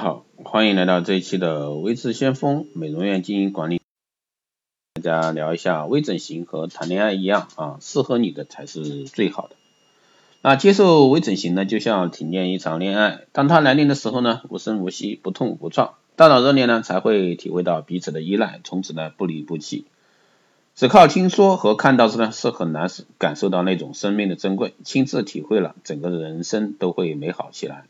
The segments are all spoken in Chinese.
好，欢迎来到这一期的微智先锋美容院经营管理。大家聊一下微整形和谈恋爱一样啊，适合你的才是最好的。那接受微整形呢，就像体验一场恋爱，当它来临的时候呢，无声无息，不痛不创，大脑热恋呢，才会体会到彼此的依赖，从此呢不离不弃。只靠听说和看到时呢，是很难感受到那种生命的珍贵，亲自体会了，整个人生都会美好起来。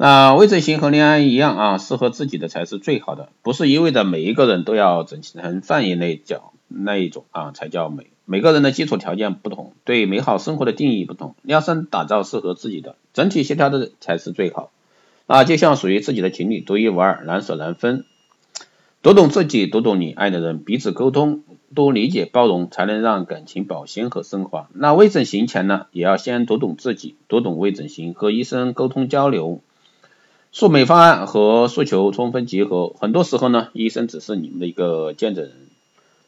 那微整形和恋爱一样啊，适合自己的才是最好的，不是一味的每一个人都要整形成范爷那角那一种啊才叫美。每个人的基础条件不同，对美好生活的定义不同，量身打造适合自己的，整体协调的才是最好。啊，就像属于自己的情侣，独一无二，难舍难分。读懂自己，读懂你爱的人，彼此沟通，多理解包容，才能让感情保鲜和升华。那微整形前呢，也要先读懂自己，读懂微整形，和医生沟通交流。术美方案和诉求充分结合，很多时候呢，医生只是你们的一个见证人。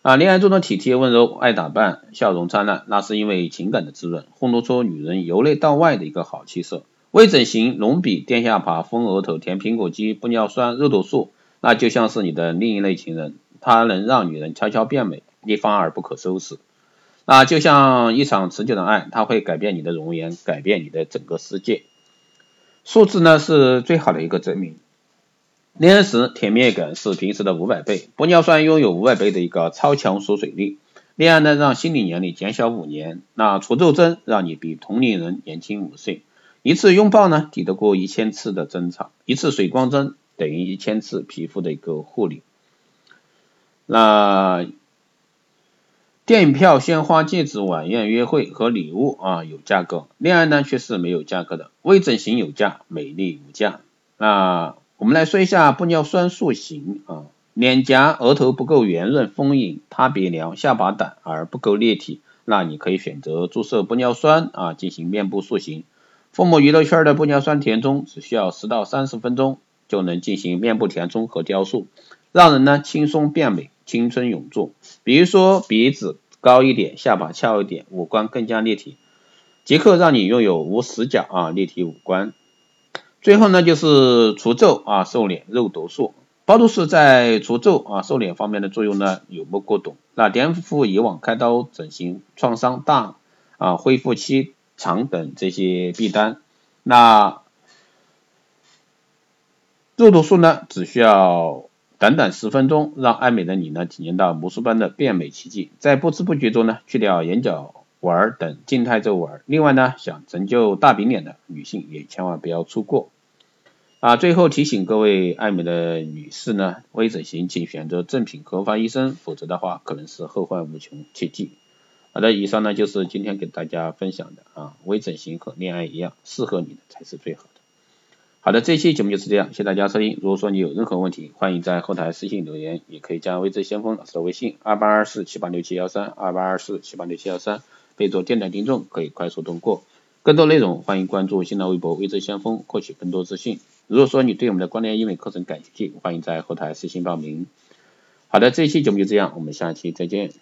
啊，恋爱中的体贴温柔、爱打扮、笑容灿烂，那是因为情感的滋润，烘托出女人由内到外的一个好气色。微整形、隆鼻、垫下巴、丰额头、填苹果肌、玻尿酸、肉毒素，那就像是你的另一类情人，它能让女人悄悄变美，一发而不可收拾。那就像一场持久的爱，它会改变你的容颜，改变你的整个世界。数字呢是最好的一个证明。恋爱时甜蜜感是平时的五百倍，玻尿酸拥有五百倍的一个超强锁水力。恋爱呢让心理年龄减小五年，那除皱针让你比同龄人年轻五岁。一次拥抱呢抵得过一千次的争吵，一次水光针等于一千次皮肤的一个护理。那。电影票、鲜花、戒指、晚宴、约会和礼物啊有价格，恋爱呢却是没有价格的。微整形有价，美丽无价。那我们来说一下玻尿酸塑形啊，脸颊、额头不够圆润丰盈，塌鼻梁、下巴短而不够立体，那你可以选择注射玻尿酸啊进行面部塑形。父母娱乐圈的玻尿酸填充只需要十到三十分钟就能进行面部填充和雕塑，让人呢轻松变美。青春永驻，比如说鼻子高一点，下巴翘一点，五官更加立体，即刻让你拥有无死角啊立体五官。最后呢就是除皱啊瘦脸肉毒素，包毒素在除皱啊瘦脸方面的作用呢有目共睹，那颠覆以往开刀整形创伤大啊恢复期长等这些弊端。那肉毒素呢只需要。短短十分钟，让爱美的你呢体验到魔术般的变美奇迹，在不知不觉中呢去掉眼角纹等静态皱纹。另外呢，想成就大饼脸的女性也千万不要错过。啊，最后提醒各位爱美的女士呢，微整形请选择正品合法医生，否则的话可能是后患无穷，切记。好的，以上呢就是今天给大家分享的啊，微整形和恋爱一样，适合你的才是最好。好的，这期节目就是这样，谢谢大家收听。如果说你有任何问题，欢迎在后台私信留言，也可以加微知先锋老师的微信二八二四七八六七幺三二八二四七八六七幺三，备注电台听众，可以快速通过。更多内容欢迎关注新浪微博微知先锋，获取更多资讯。如果说你对我们的关联医美课程感兴趣，欢迎在后台私信报名。好的，这一期节目就这样，我们下期再见。